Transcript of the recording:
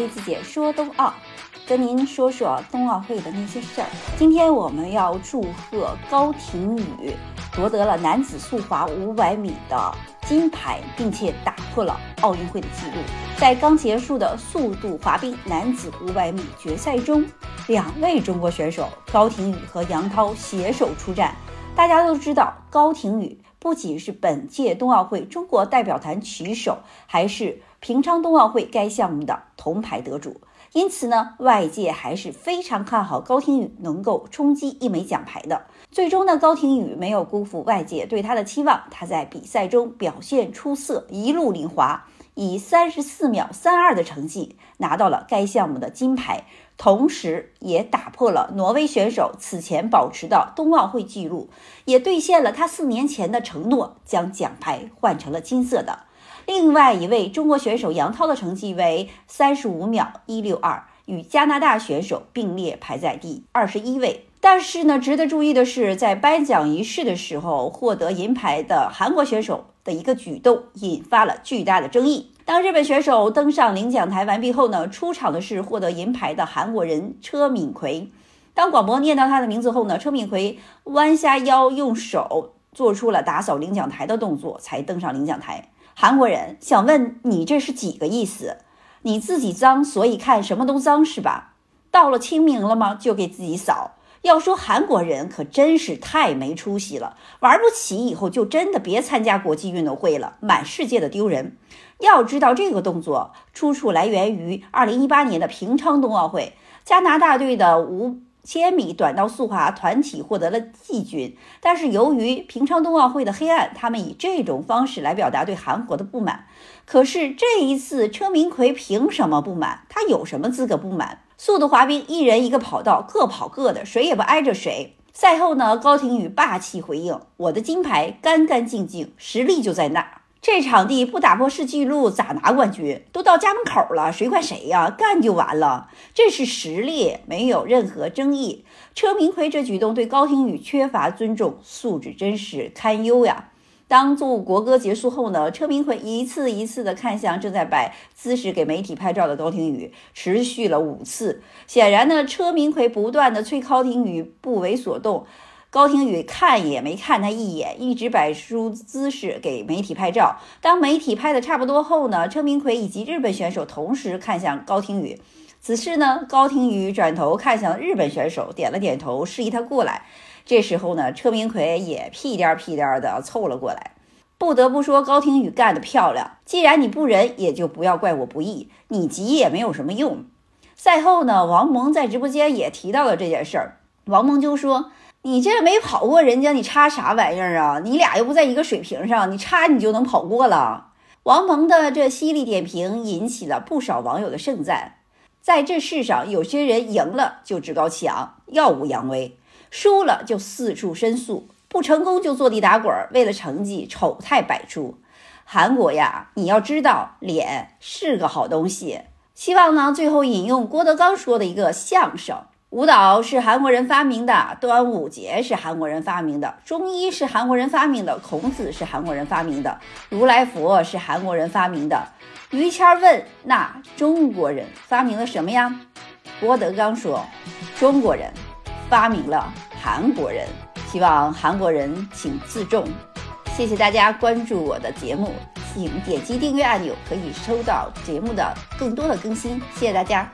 栗子姐说冬奥，跟您说说冬奥会的那些事儿。今天我们要祝贺高亭宇夺得了男子速滑500米的金牌，并且打破了奥运会的记录。在刚结束的速度滑冰男子500米决赛中，两位中国选手高亭宇和杨涛携手出战。大家都知道，高亭宇不仅是本届冬奥会中国代表团旗手，还是平昌冬奥会该项目的铜牌得主。因此呢，外界还是非常看好高亭宇能够冲击一枚奖牌的。最终呢，高亭宇没有辜负外界对他的期望，他在比赛中表现出色，一路领滑，以三十四秒三二的成绩拿到了该项目的金牌。同时，也打破了挪威选手此前保持的冬奥会纪录，也兑现了他四年前的承诺，将奖牌换成了金色的。另外一位中国选手杨涛的成绩为三十五秒一六二，与加拿大选手并列排在第二十一位。但是呢，值得注意的是，在颁奖仪式的时候，获得银牌的韩国选手的一个举动引发了巨大的争议。当日本选手登上领奖台完毕后呢，出场的是获得银牌的韩国人车敏奎。当广播念到他的名字后呢，车敏奎弯下腰，用手做出了打扫领奖台的动作，才登上领奖台。韩国人想问你这是几个意思？你自己脏，所以看什么都脏是吧？到了清明了吗？就给自己扫。要说韩国人可真是太没出息了，玩不起以后就真的别参加国际运动会了，满世界的丢人。要知道这个动作出处来源于2018年的平昌冬奥会，加拿大队的五千米短道速滑团体获得了季军，但是由于平昌冬奥会的黑暗，他们以这种方式来表达对韩国的不满。可是这一次车明奎凭什么不满？他有什么资格不满？速度滑冰，一人一个跑道，各跑各的，谁也不挨着谁。赛后呢，高亭宇霸气回应：“我的金牌干干净净，实力就在那儿。这场地不打破世纪录咋拿冠军？都到家门口了，谁管谁呀？干就完了，这是实力，没有任何争议。”车明奎这举动对高亭宇缺乏尊重，素质真是堪忧呀。当作物国歌结束后呢，车明奎一次一次地看向正在摆姿势给媒体拍照的高亭宇，持续了五次。显然呢，车明奎不断地催高亭宇不为所动，高亭宇看也没看他一眼，一直摆出姿势给媒体拍照。当媒体拍的差不多后呢，车明奎以及日本选手同时看向高亭宇。此时呢，高亭宇转头看向日本选手，点了点头，示意他过来。这时候呢，车明奎也屁颠屁颠的凑了过来。不得不说，高亭宇干得漂亮。既然你不仁，也就不要怪我不义。你急也没有什么用。赛后呢，王蒙在直播间也提到了这件事儿。王蒙就说：“你这没跑过人家，你插啥玩意儿啊？你俩又不在一个水平上，你插你就能跑过了？”王蒙的这犀利点评引起了不少网友的盛赞。在这世上，有些人赢了就趾高气昂，耀武扬威。输了就四处申诉，不成功就坐地打滚，为了成绩丑态百出。韩国呀，你要知道，脸是个好东西。希望呢，最后引用郭德纲说的一个相声：舞蹈是韩国人发明的，端午节是韩国人发明的，中医是韩国人发明的，孔子是韩国人发明的，如来佛是韩国人发明的。于谦问：那中国人发明了什么呀？郭德纲说：中国人。发明了韩国人，希望韩国人请自重。谢谢大家关注我的节目，请点击订阅按钮，可以收到节目的更多的更新。谢谢大家。